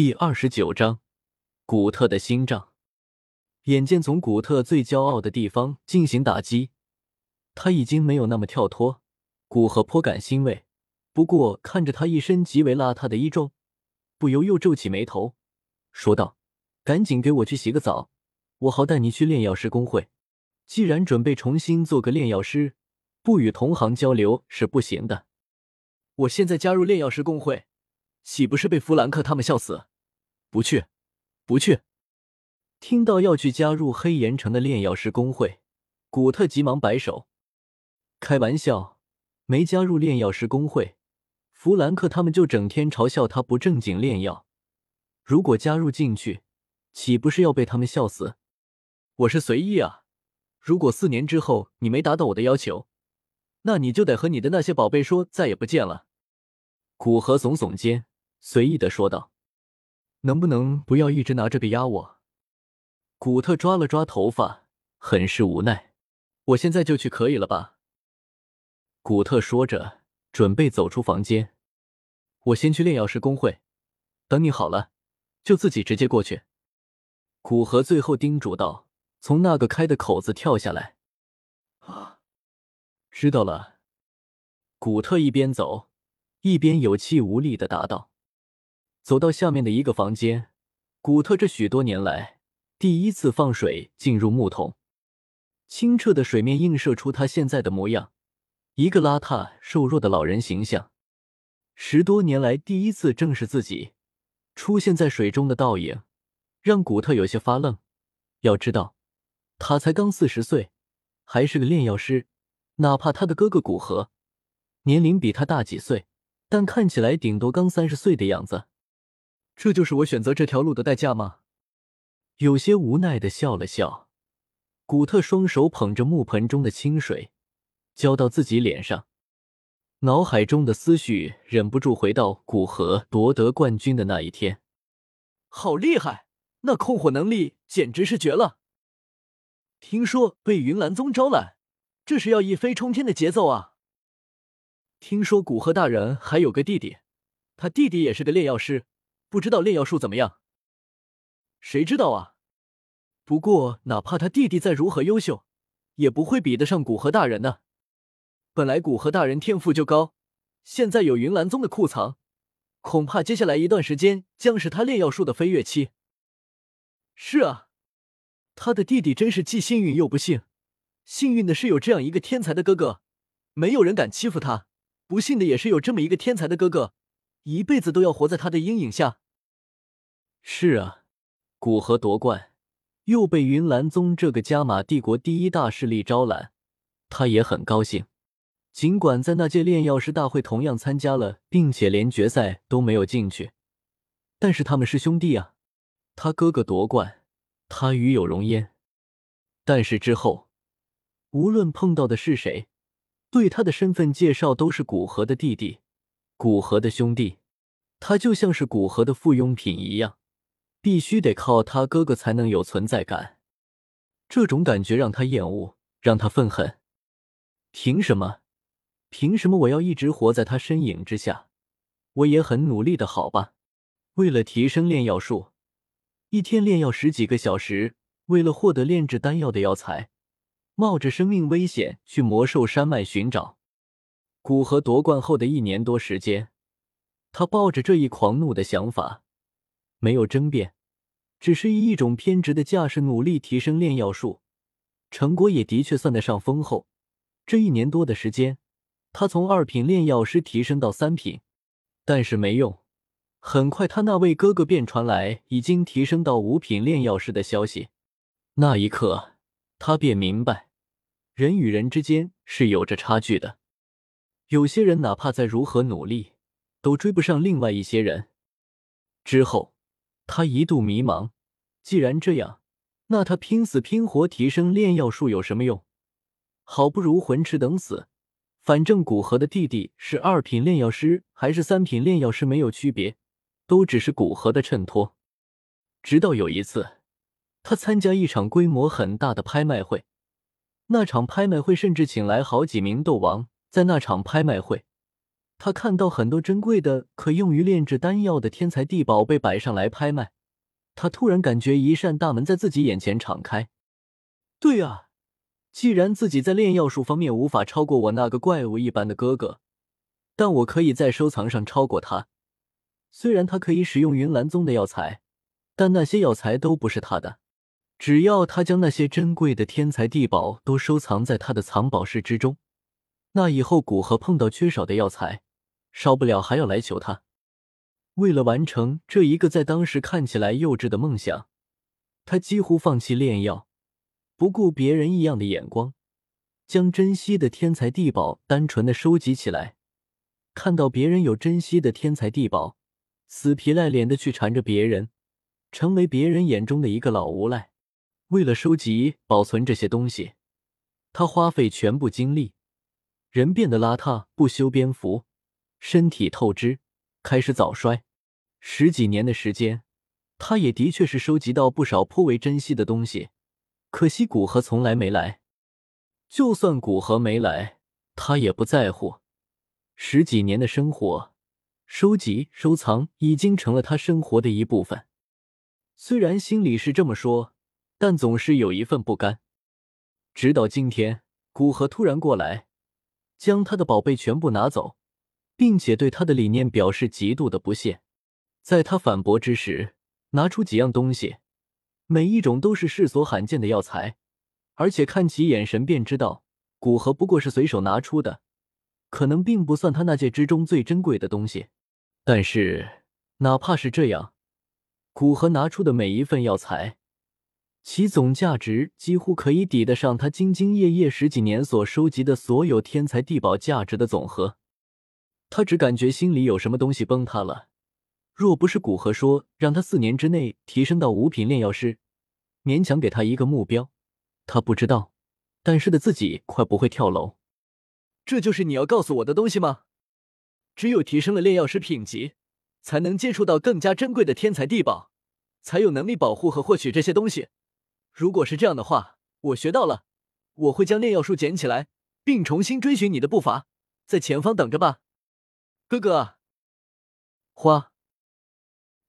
第二十九章，古特的心脏。眼见从古特最骄傲的地方进行打击，他已经没有那么跳脱。古河颇感欣慰，不过看着他一身极为邋遢的衣装，不由又皱起眉头，说道：“赶紧给我去洗个澡，我好带你去炼药师公会。既然准备重新做个炼药师，不与同行交流是不行的。我现在加入炼药师公会。”岂不是被弗兰克他们笑死？不去，不去！听到要去加入黑岩城的炼药师工会，古特急忙摆手：“开玩笑，没加入炼药师工会，弗兰克他们就整天嘲笑他不正经炼药。如果加入进去，岂不是要被他们笑死？我是随意啊。如果四年之后你没达到我的要求，那你就得和你的那些宝贝说再也不见了。”古河耸耸肩。随意的说道：“能不能不要一直拿这个压我？”古特抓了抓头发，很是无奈。“我现在就去可以了吧？”古特说着，准备走出房间。“我先去炼药师工会，等你好了，就自己直接过去。”古河最后叮嘱道，从那个开的口子跳下来。“啊，知道了。”古特一边走，一边有气无力的答道。走到下面的一个房间，古特这许多年来第一次放水进入木桶，清澈的水面映射出他现在的模样，一个邋遢瘦弱的老人形象。十多年来第一次正视自己出现在水中的倒影，让古特有些发愣。要知道，他才刚四十岁，还是个炼药师，哪怕他的哥哥古河年龄比他大几岁，但看起来顶多刚三十岁的样子。这就是我选择这条路的代价吗？有些无奈的笑了笑，古特双手捧着木盆中的清水，浇到自己脸上，脑海中的思绪忍不住回到古河夺得冠军的那一天。好厉害，那控火能力简直是绝了！听说被云岚宗招揽，这是要一飞冲天的节奏啊！听说古河大人还有个弟弟，他弟弟也是个炼药师。不知道炼药术怎么样？谁知道啊？不过哪怕他弟弟再如何优秀，也不会比得上古河大人呢。本来古河大人天赋就高，现在有云岚宗的库藏，恐怕接下来一段时间将是他炼药术的飞跃期。是啊，他的弟弟真是既幸运又不幸。幸运的是有这样一个天才的哥哥，没有人敢欺负他；不幸的也是有这么一个天才的哥哥。一辈子都要活在他的阴影下。是啊，古河夺冠，又被云岚宗这个加玛帝国第一大势力招揽，他也很高兴。尽管在那届炼药师大会同样参加了，并且连决赛都没有进去，但是他们是兄弟啊。他哥哥夺冠，他与有荣焉。但是之后，无论碰到的是谁，对他的身份介绍都是古河的弟弟。古河的兄弟，他就像是古河的附庸品一样，必须得靠他哥哥才能有存在感。这种感觉让他厌恶，让他愤恨。凭什么？凭什么我要一直活在他身影之下？我也很努力的，好吧？为了提升炼药术，一天炼药十几个小时；为了获得炼制丹药的药材，冒着生命危险去魔兽山脉寻找。古河夺冠后的一年多时间，他抱着这一狂怒的想法，没有争辩，只是以一种偏执的架势努力提升炼药术，成果也的确算得上丰厚。这一年多的时间，他从二品炼药师提升到三品，但是没用。很快，他那位哥哥便传来已经提升到五品炼药师的消息。那一刻，他便明白，人与人之间是有着差距的。有些人哪怕再如何努力，都追不上另外一些人。之后，他一度迷茫。既然这样，那他拼死拼活提升炼药术有什么用？好不如混吃等死。反正古河的弟弟是二品炼药师还是三品炼药师没有区别，都只是古河的衬托。直到有一次，他参加一场规模很大的拍卖会，那场拍卖会甚至请来好几名斗王。在那场拍卖会，他看到很多珍贵的可用于炼制丹药的天材地宝被摆上来拍卖，他突然感觉一扇大门在自己眼前敞开。对啊，既然自己在炼药术方面无法超过我那个怪物一般的哥哥，但我可以在收藏上超过他。虽然他可以使用云岚宗的药材，但那些药材都不是他的。只要他将那些珍贵的天材地宝都收藏在他的藏宝室之中，那以后古河碰到缺少的药材，少不了还要来求他。为了完成这一个在当时看起来幼稚的梦想，他几乎放弃炼药，不顾别人异样的眼光，将珍稀的天材地宝单纯的收集起来。看到别人有珍稀的天材地宝，死皮赖脸的去缠着别人，成为别人眼中的一个老无赖。为了收集、保存这些东西，他花费全部精力，人变得邋遢，不修边幅，身体透支，开始早衰。十几年的时间，他也的确是收集到不少颇为珍惜的东西。可惜古河从来没来，就算古河没来，他也不在乎。十几年的生活，收集、收藏已经成了他生活的一部分。虽然心里是这么说。但总是有一份不甘。直到今天，古河突然过来，将他的宝贝全部拿走，并且对他的理念表示极度的不屑。在他反驳之时，拿出几样东西，每一种都是世所罕见的药材，而且看其眼神便知道，古河不过是随手拿出的，可能并不算他那戒之中最珍贵的东西。但是，哪怕是这样，古河拿出的每一份药材。其总价值几乎可以抵得上他兢兢业业十几年所收集的所有天才地宝价值的总和。他只感觉心里有什么东西崩塌了。若不是古河说让他四年之内提升到五品炼药师，勉强给他一个目标，他不知道，但是的自己快不会跳楼。这就是你要告诉我的东西吗？只有提升了炼药师品级，才能接触到更加珍贵的天才地宝，才有能力保护和获取这些东西。如果是这样的话，我学到了，我会将炼药术捡起来，并重新追寻你的步伐，在前方等着吧，哥哥。花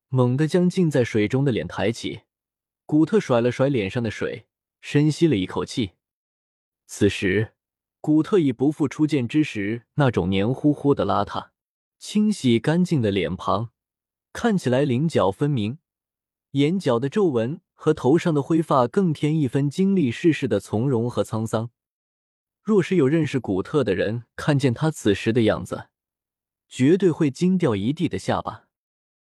猛地将浸在水中的脸抬起，古特甩了甩脸上的水，深吸了一口气。此时，古特已不复初见之时那种黏糊糊的邋遢，清洗干净的脸庞看起来棱角分明，眼角的皱纹。和头上的灰发更添一分经历世事的从容和沧桑。若是有认识古特的人看见他此时的样子，绝对会惊掉一地的下巴。